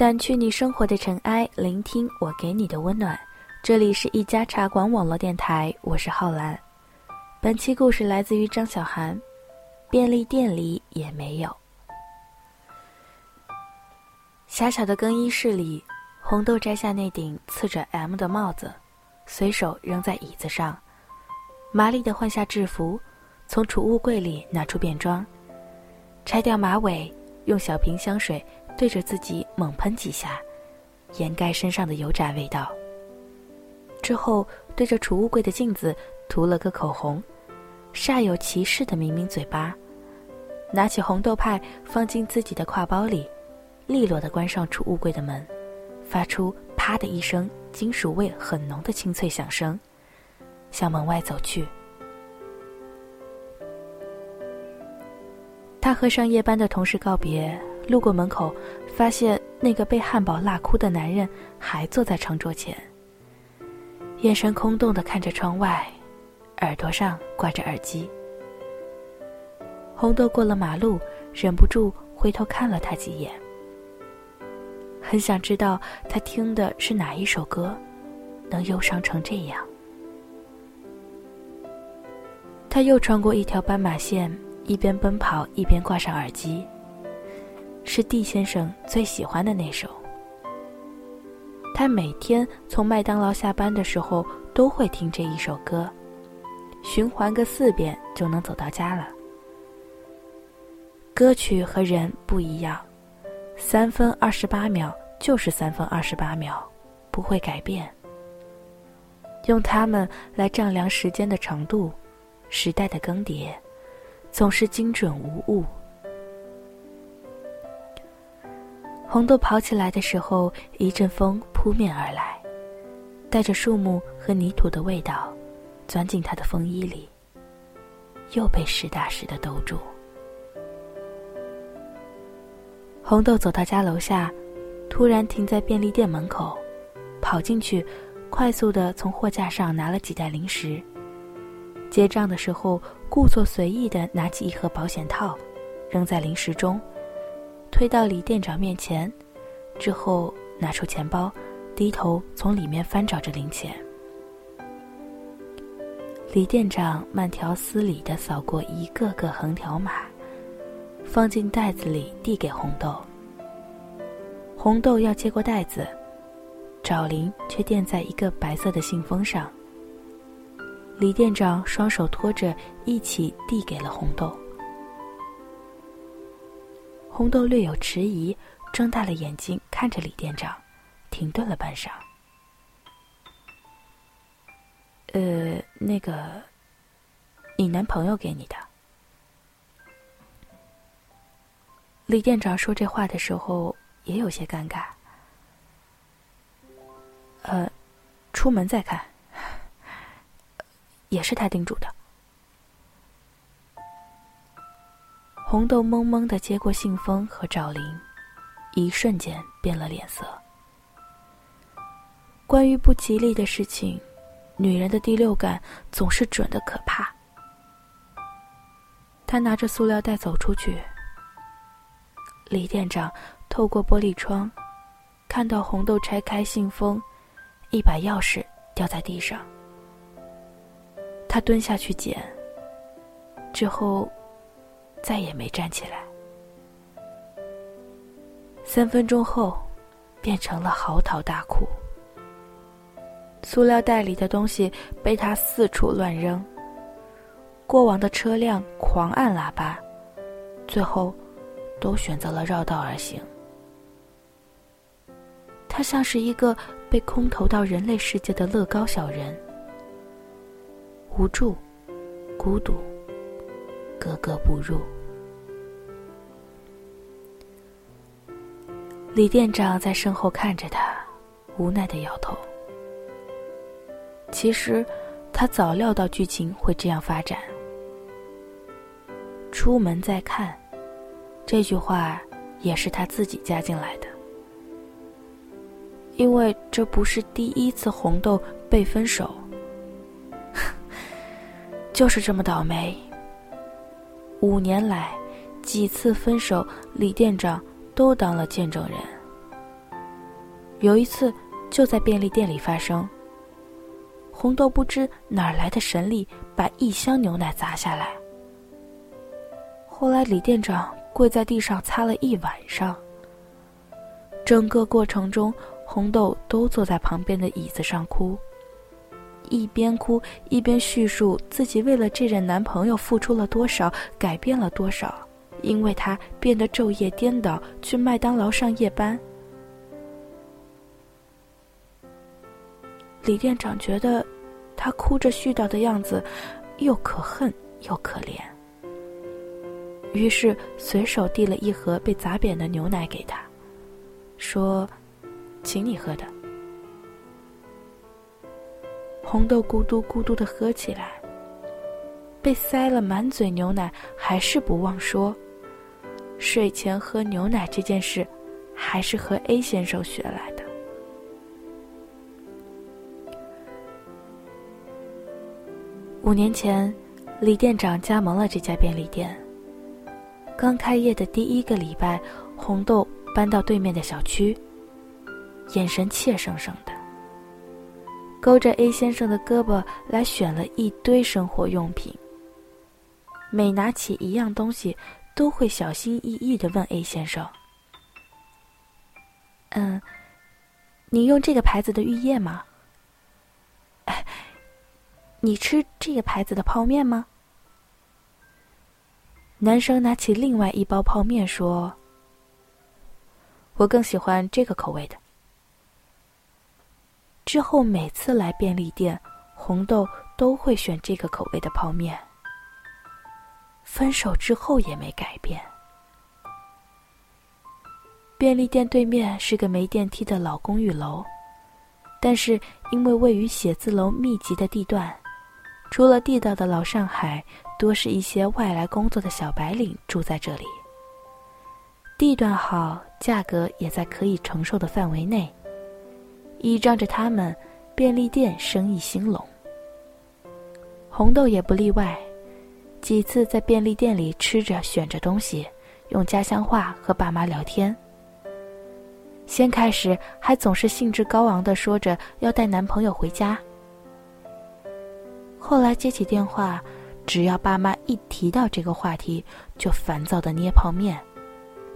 掸去你生活的尘埃，聆听我给你的温暖。这里是一家茶馆网络电台，我是浩然。本期故事来自于张小涵。便利店里也没有。狭小的更衣室里，红豆摘下那顶刺着 M 的帽子，随手扔在椅子上，麻利地换下制服，从储物柜里拿出便装，拆掉马尾，用小瓶香水。对着自己猛喷几下，掩盖身上的油炸味道。之后对着储物柜的镜子涂了个口红，煞有其事的抿抿嘴巴，拿起红豆派放进自己的挎包里，利落的关上储物柜的门，发出“啪”的一声金属味很浓的清脆响声，向门外走去。他和上夜班的同事告别。路过门口，发现那个被汉堡辣哭的男人还坐在长桌前，眼神空洞的看着窗外，耳朵上挂着耳机。红豆过了马路，忍不住回头看了他几眼，很想知道他听的是哪一首歌，能忧伤成这样。他又穿过一条斑马线，一边奔跑一边挂上耳机。是 D 先生最喜欢的那首。他每天从麦当劳下班的时候都会听这一首歌，循环个四遍就能走到家了。歌曲和人不一样，三分二十八秒就是三分二十八秒，不会改变。用它们来丈量时间的长度，时代的更迭，总是精准无误。红豆跑起来的时候，一阵风扑面而来，带着树木和泥土的味道，钻进他的风衣里。又被实打实的兜住。红豆走到家楼下，突然停在便利店门口，跑进去，快速的从货架上拿了几袋零食。结账的时候，故作随意的拿起一盒保险套，扔在零食中。推到李店长面前，之后拿出钱包，低头从里面翻找着零钱。李店长慢条斯理地扫过一个个横条码，放进袋子里递给红豆。红豆要接过袋子，找零却垫在一个白色的信封上。李店长双手托着，一起递给了红豆。红豆略有迟疑，睁大了眼睛看着李店长，停顿了半晌。呃，那个，你男朋友给你的？李店长说这话的时候也有些尴尬。呃，出门再看，也是他叮嘱的。红豆懵懵的接过信封和赵琳，一瞬间变了脸色。关于不吉利的事情，女人的第六感总是准的可怕。她拿着塑料袋走出去。李店长透过玻璃窗，看到红豆拆开信封，一把钥匙掉在地上。他蹲下去捡，之后。再也没站起来。三分钟后，变成了嚎啕大哭。塑料袋里的东西被他四处乱扔。过往的车辆狂按喇叭，最后都选择了绕道而行。他像是一个被空投到人类世界的乐高小人，无助，孤独。格格不入。李店长在身后看着他无奈的摇头。其实他早料到剧情会这样发展。出门再看这句话也是他自己加进来的。因为这不是第一次红豆被分手。就是这么倒霉。五年来，几次分手，李店长都当了见证人。有一次，就在便利店里发生。红豆不知哪来的神力，把一箱牛奶砸下来。后来李店长跪在地上擦了一晚上。整个过程中，红豆都坐在旁边的椅子上哭，一边哭一边叙述自己为了这任男朋友付出了多少，改变了多少，因为他变得昼夜颠倒，去麦当劳上夜班。李店长觉得，他哭着絮叨的样子，又可恨又可怜。于是随手递了一盒被砸扁的牛奶给他，说：“请你喝的。”红豆咕嘟咕嘟的喝起来，被塞了满嘴牛奶，还是不忘说：“睡前喝牛奶这件事，还是和 A 先生学来的。”五年前，李店长加盟了这家便利店。刚开业的第一个礼拜，红豆搬到对面的小区，眼神怯生生的，勾着 A 先生的胳膊来选了一堆生活用品。每拿起一样东西，都会小心翼翼的问 A 先生：“嗯，你用这个牌子的浴液吗？”哎。你吃这个牌子的泡面吗？男生拿起另外一包泡面说：“我更喜欢这个口味的。”之后每次来便利店，红豆都会选这个口味的泡面。分手之后也没改变。便利店对面是个没电梯的老公寓楼，但是因为位于写字楼密集的地段。除了地道的老上海，多是一些外来工作的小白领住在这里。地段好，价格也在可以承受的范围内。依仗着他们，便利店生意兴隆。红豆也不例外，几次在便利店里吃着、选着东西，用家乡话和爸妈聊天。先开始还总是兴致高昂的说着要带男朋友回家。后来接起电话，只要爸妈一提到这个话题，就烦躁的捏泡面，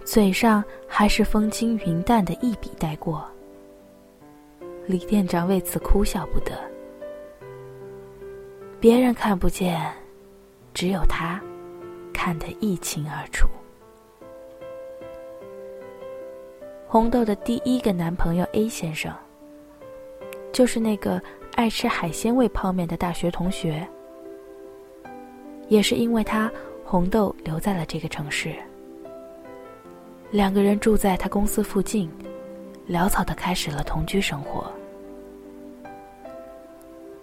嘴上还是风轻云淡的一笔带过。李店长为此哭笑不得。别人看不见，只有他看得一清二楚。红豆的第一个男朋友 A 先生，就是那个。爱吃海鲜味泡面的大学同学，也是因为他，红豆留在了这个城市。两个人住在他公司附近，潦草的开始了同居生活。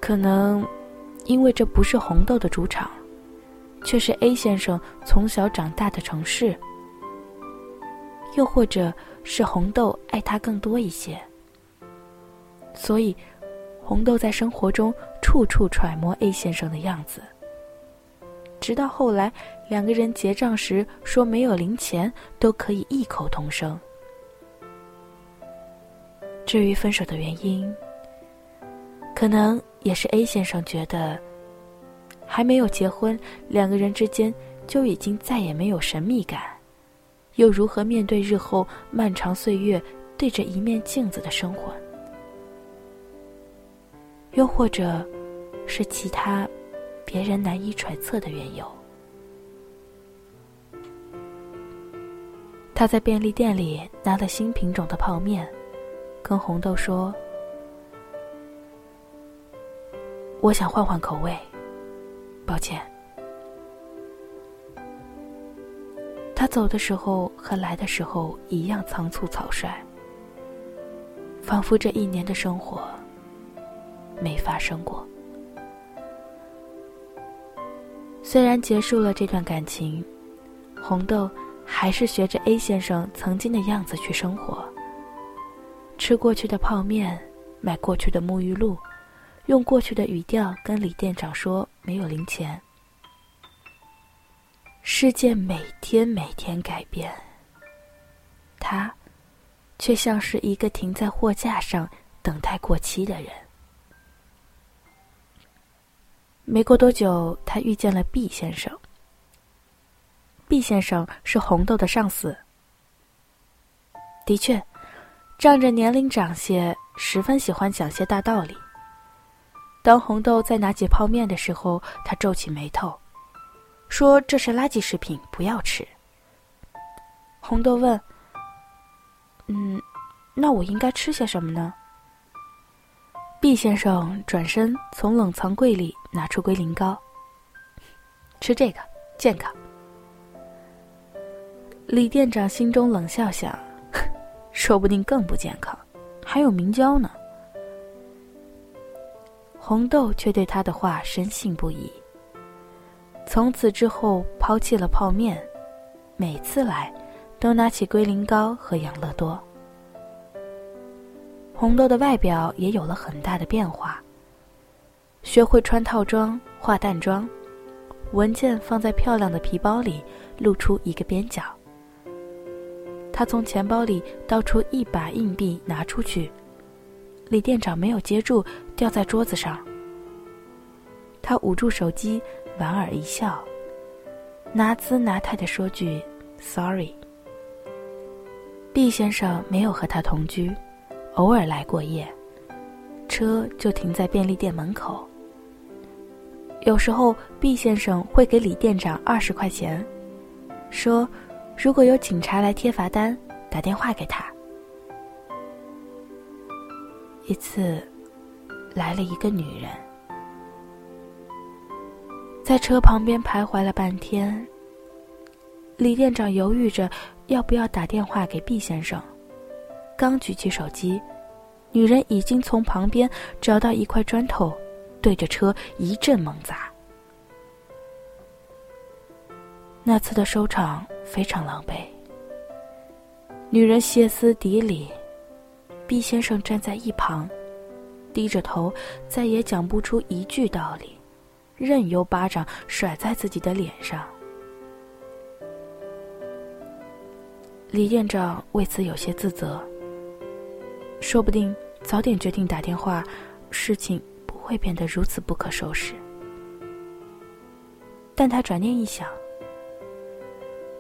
可能，因为这不是红豆的主场，却是 A 先生从小长大的城市。又或者是红豆爱他更多一些，所以。红豆在生活中处处揣摩 A 先生的样子，直到后来两个人结账时说没有零钱，都可以异口同声。至于分手的原因，可能也是 A 先生觉得，还没有结婚，两个人之间就已经再也没有神秘感，又如何面对日后漫长岁月对着一面镜子的生活？又或者，是其他别人难以揣测的缘由。他在便利店里拿了新品种的泡面，跟红豆说：“我想换换口味，抱歉。”他走的时候和来的时候一样仓促草率。仿佛这一年的生活没发生过。虽然结束了这段感情，红豆还是学着 A 先生曾经的样子去生活，吃过去的泡面，买过去的沐浴露，用过去的语调跟李店长说没有零钱。世界每天每天改变，他却像是一个停在货架上等待过期的人。没过多久，他遇见了毕先生。毕先生是红豆的上司。的确，仗着年龄长些，十分喜欢讲些大道理。当红豆在拿起泡面的时候，他皱起眉头。说这是垃圾食品，不要吃。红豆问：“嗯，那我应该吃些什么呢？”毕先生转身从冷藏柜里拿出龟苓膏，吃这个健康。李店长心中冷笑想：“说不定更不健康，还有明胶呢。”红豆却对他的话深信不疑。从此之后，抛弃了泡面，每次来，都拿起龟苓膏和养乐多。红豆的外表也有了很大的变化。学会穿套装、化淡妆，文件放在漂亮的皮包里，露出一个边角。他从钱包里倒出一把硬币，拿出去，李店长没有接住，掉在桌子上。他捂住手机。莞尔一笑，拿姿拿态的说句 “sorry”。毕先生没有和他同居，偶尔来过夜，车就停在便利店门口。有时候，毕先生会给李店长二十块钱，说如果有警察来贴罚单，打电话给他。一次，来了一个女人。在车旁边徘徊了半天，李店长犹豫着要不要打电话给毕先生。刚举起手机，女人已经从旁边找到一块砖头，对着车一阵猛砸。那次的收场非常狼狈。女人歇斯底里，毕先生站在一旁，低着头，再也讲不出一句道理。任由巴掌甩在自己的脸上，李店长为此有些自责。说不定早点决定打电话，事情不会变得如此不可收拾。但他转念一想，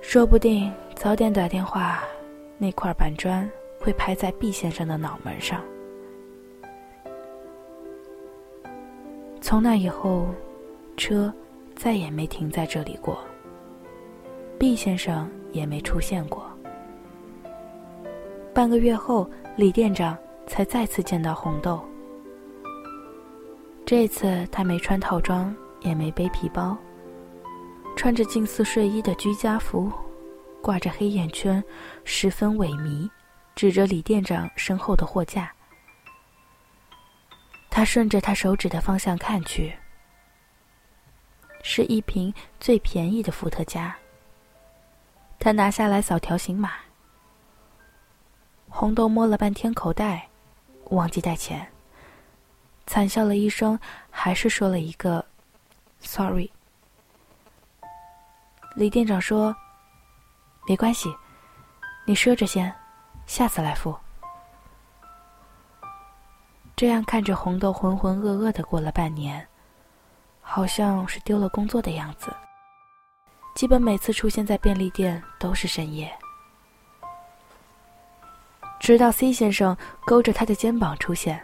说不定早点打电话，那块板砖会拍在毕先生的脑门上。从那以后。车再也没停在这里过。毕先生也没出现过。半个月后，李店长才再次见到红豆。这次他没穿套装，也没背皮包，穿着近似睡衣的居家服，挂着黑眼圈，十分萎靡，指着李店长身后的货架。他顺着他手指的方向看去。是一瓶最便宜的伏特加。他拿下来扫条形码。红豆摸了半天口袋，忘记带钱，惨笑了一声，还是说了一个 “sorry”。李店长说：“没关系，你赊着先，下次来付。”这样看着红豆浑浑噩噩的过了半年。好像是丢了工作的样子。基本每次出现在便利店都是深夜，直到 C 先生勾着他的肩膀出现。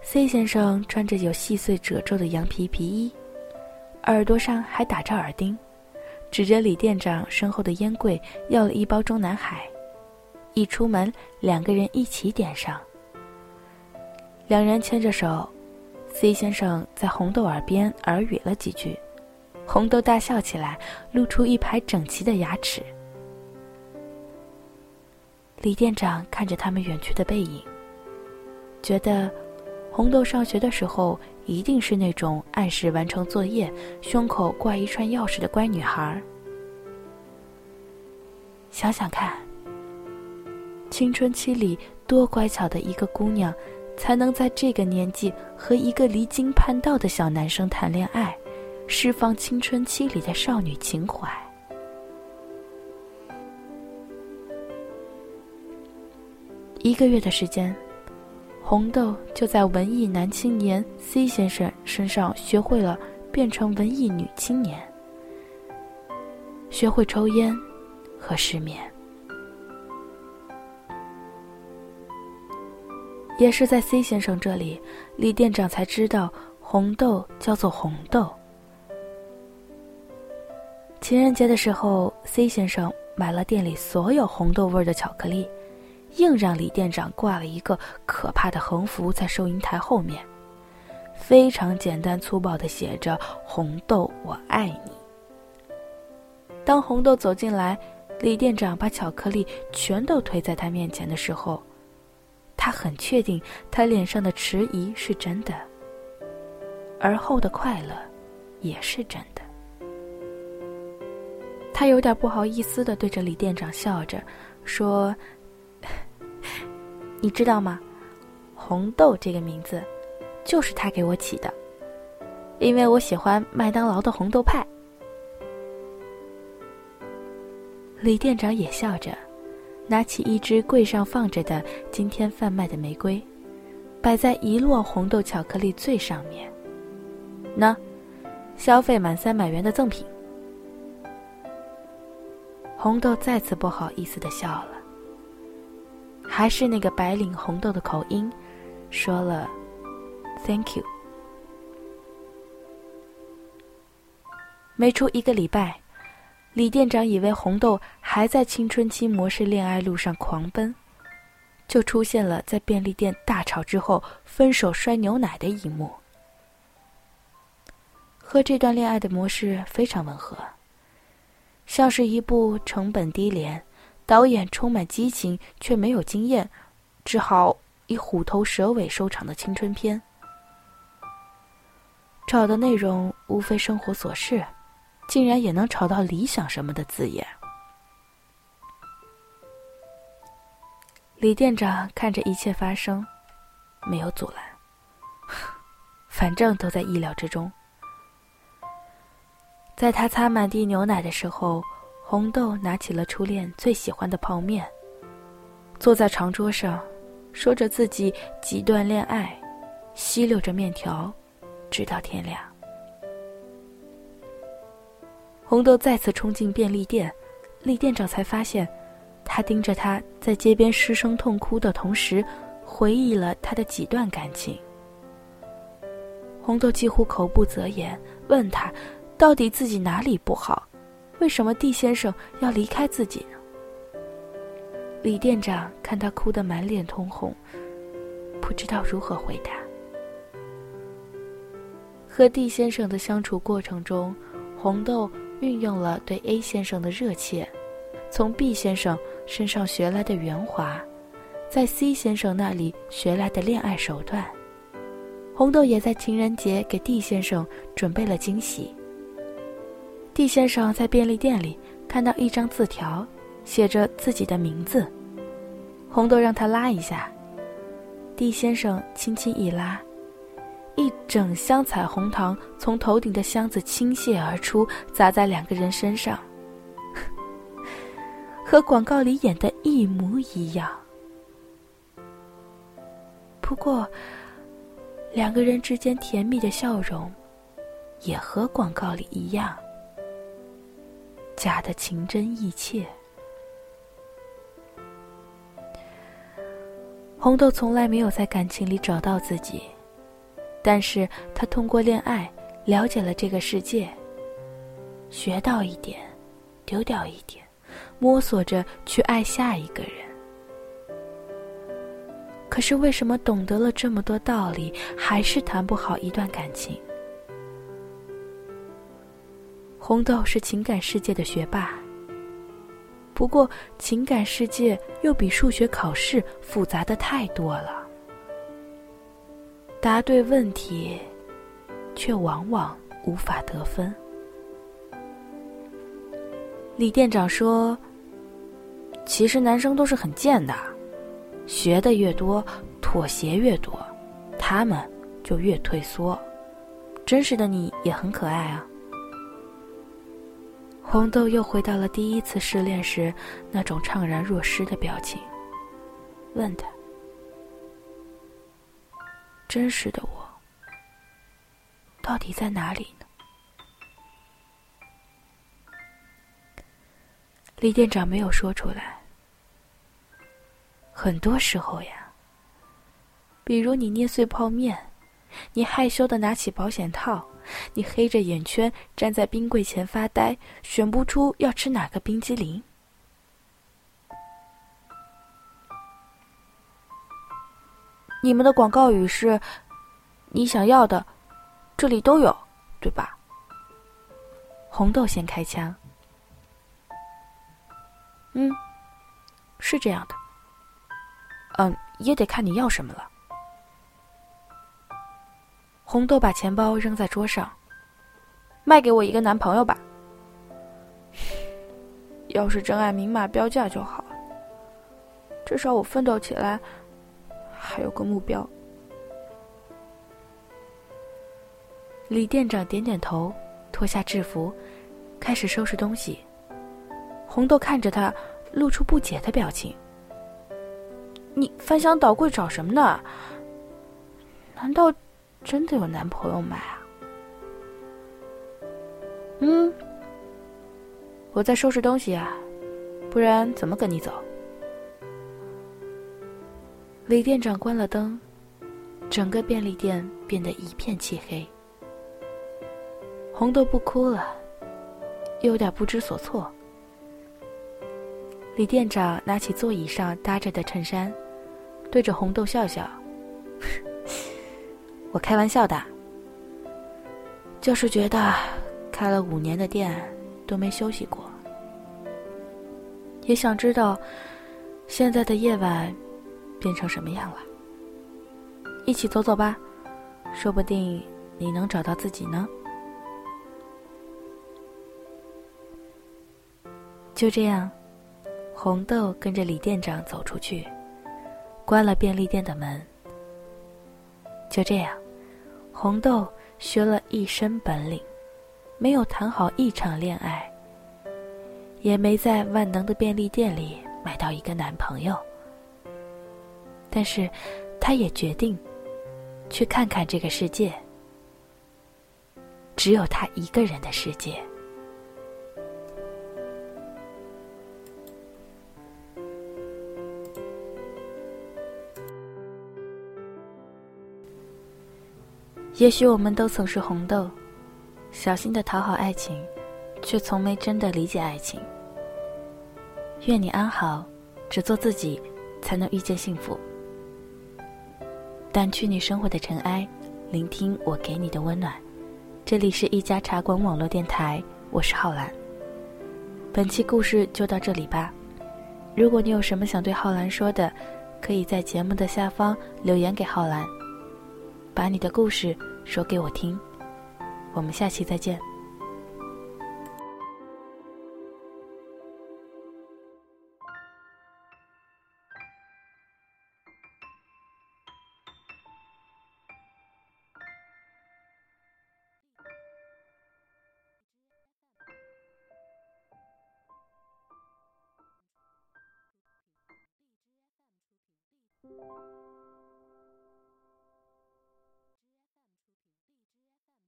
C 先生穿着有细碎褶皱的羊皮皮衣，耳朵上还打着耳钉，指着李店长身后的烟柜要了一包中南海。一出门，两个人一起点上。两人牵着手。C 先生在红豆耳边耳语了几句，红豆大笑起来，露出一排整齐的牙齿。李店长看着他们远去的背影，觉得红豆上学的时候一定是那种按时完成作业、胸口挂一串钥匙的乖女孩。想想看，青春期里多乖巧的一个姑娘，才能在这个年纪和一个离经叛道的小男生谈恋爱，释放青春期里的少女情怀。一个月的时间，红豆就在文艺男青年 C 先生身上学会了变成文艺女青年，学会抽烟和失眠。也是在 C 先生这里，李店长才知道红豆叫做红豆。情人节的时候，C 先生买了店里所有红豆味的巧克力。硬让李店长挂了一个可怕的横幅在收银台后面，非常简单粗暴的写着“红豆我爱你”。当红豆走进来，李店长把巧克力全都推在他面前的时候，他很确定他脸上的迟疑是真的，而后的快乐也是真的。他有点不好意思的对着李店长笑着说。你知道吗？红豆这个名字，就是他给我起的，因为我喜欢麦当劳的红豆派。李店长也笑着，拿起一支柜上放着的今天贩卖的玫瑰，摆在一摞红豆巧克力最上面。那，消费满三百元的赠品。红豆再次不好意思的笑了。还是那个白领红豆的口音，说了，“Thank you。”没出一个礼拜，李店长以为红豆还在青春期模式恋爱路上狂奔，就出现了在便利店大吵之后分手摔牛奶的一幕，和这段恋爱的模式非常吻合，像是一部成本低廉。导演充满激情却没有经验，只好以虎头蛇尾收场的青春片。找的内容无非生活琐事，竟然也能找到理想什么的字眼。李店长看着一切发生，没有阻拦，反正都在意料之中。在他擦满地牛奶的时候。红豆拿起了初恋最喜欢的泡面，坐在长桌上，说着自己几段恋爱，吸溜着面条，直到天亮。红豆再次冲进便利店，李店长才发现，他盯着他在街边失声痛哭的同时，回忆了他的几段感情。红豆几乎口不择言，问他，到底自己哪里不好？为什么 D 先生要离开自己呢？李店长看他哭得满脸通红，不知道如何回答。和 D 先生的相处过程中，红豆运用了对 A 先生的热切，从 B 先生身上学来的圆滑，在 C 先生那里学来的恋爱手段。红豆也在情人节给 D 先生准备了惊喜。D 先生在便利店里看到一张字条，写着自己的名字。红豆让他拉一下，D 先生轻轻一拉，一整箱彩虹糖从头顶的箱子倾泻而出，砸在两个人身上，和广告里演的一模一样。不过，两个人之间甜蜜的笑容，也和广告里一样。假的情真意切。红豆从来没有在感情里找到自己，但是他通过恋爱了解了这个世界，学到一点，丢掉一点，摸索着去爱下一个人。可是为什么懂得了这么多道理，还是谈不好一段感情？红豆是情感世界的学霸，不过情感世界又比数学考试复杂的太多了。答对问题，却往往无法得分。李店长说：“其实男生都是很贱的，学的越多，妥协越多，他们就越退缩。真实的你也很可爱啊。”红豆又回到了第一次失恋时那种怅然若失的表情，问他：“真实的我到底在哪里呢？”李店长没有说出来。很多时候呀，比如你捏碎泡面，你害羞的拿起保险套，你黑着眼圈站在冰柜前发呆，选不出要吃哪个冰激凌。你们的广告语是：“你想要的，这里都有，对吧？”红豆先开枪。嗯，是这样的。嗯，也得看你要什么了。红豆把钱包扔在桌上，卖给我一个男朋友吧。要是真爱明码标价就好，至少我奋斗起来还有个目标。李店长点点头，脱下制服，开始收拾东西。红豆看着他，露出不解的表情。你翻箱倒柜找什么呢？难道真的有男朋友买啊？嗯，我在收拾东西啊，不然怎么跟你走？李店长关了灯，整个便利店变得一片漆黑。红豆不哭了，有点不知所措。李店长拿起座椅上搭着的衬衫，对着红豆笑笑：“我开玩笑的，就是觉得开了五年的店都没休息过，也想知道现在的夜晚变成什么样了。一起走走吧，说不定你能找到自己呢。”就这样。红豆跟着李店长走出去，关了便利店的门。就这样，红豆学了一身本领，没有谈好一场恋爱，也没在万能的便利店里买到一个男朋友。但是，他也决定去看看这个世界，只有他一个人的世界。也许我们都曾是红豆，小心的讨好爱情，却从没真的理解爱情。愿你安好，只做自己，才能遇见幸福。掸去你生活的尘埃，聆听我给你的温暖。这里是一家茶馆网络电台，我是浩然。本期故事就到这里吧。如果你有什么想对浩然说的，可以在节目的下方留言给浩然。把你的故事说给我听，我们下期再见。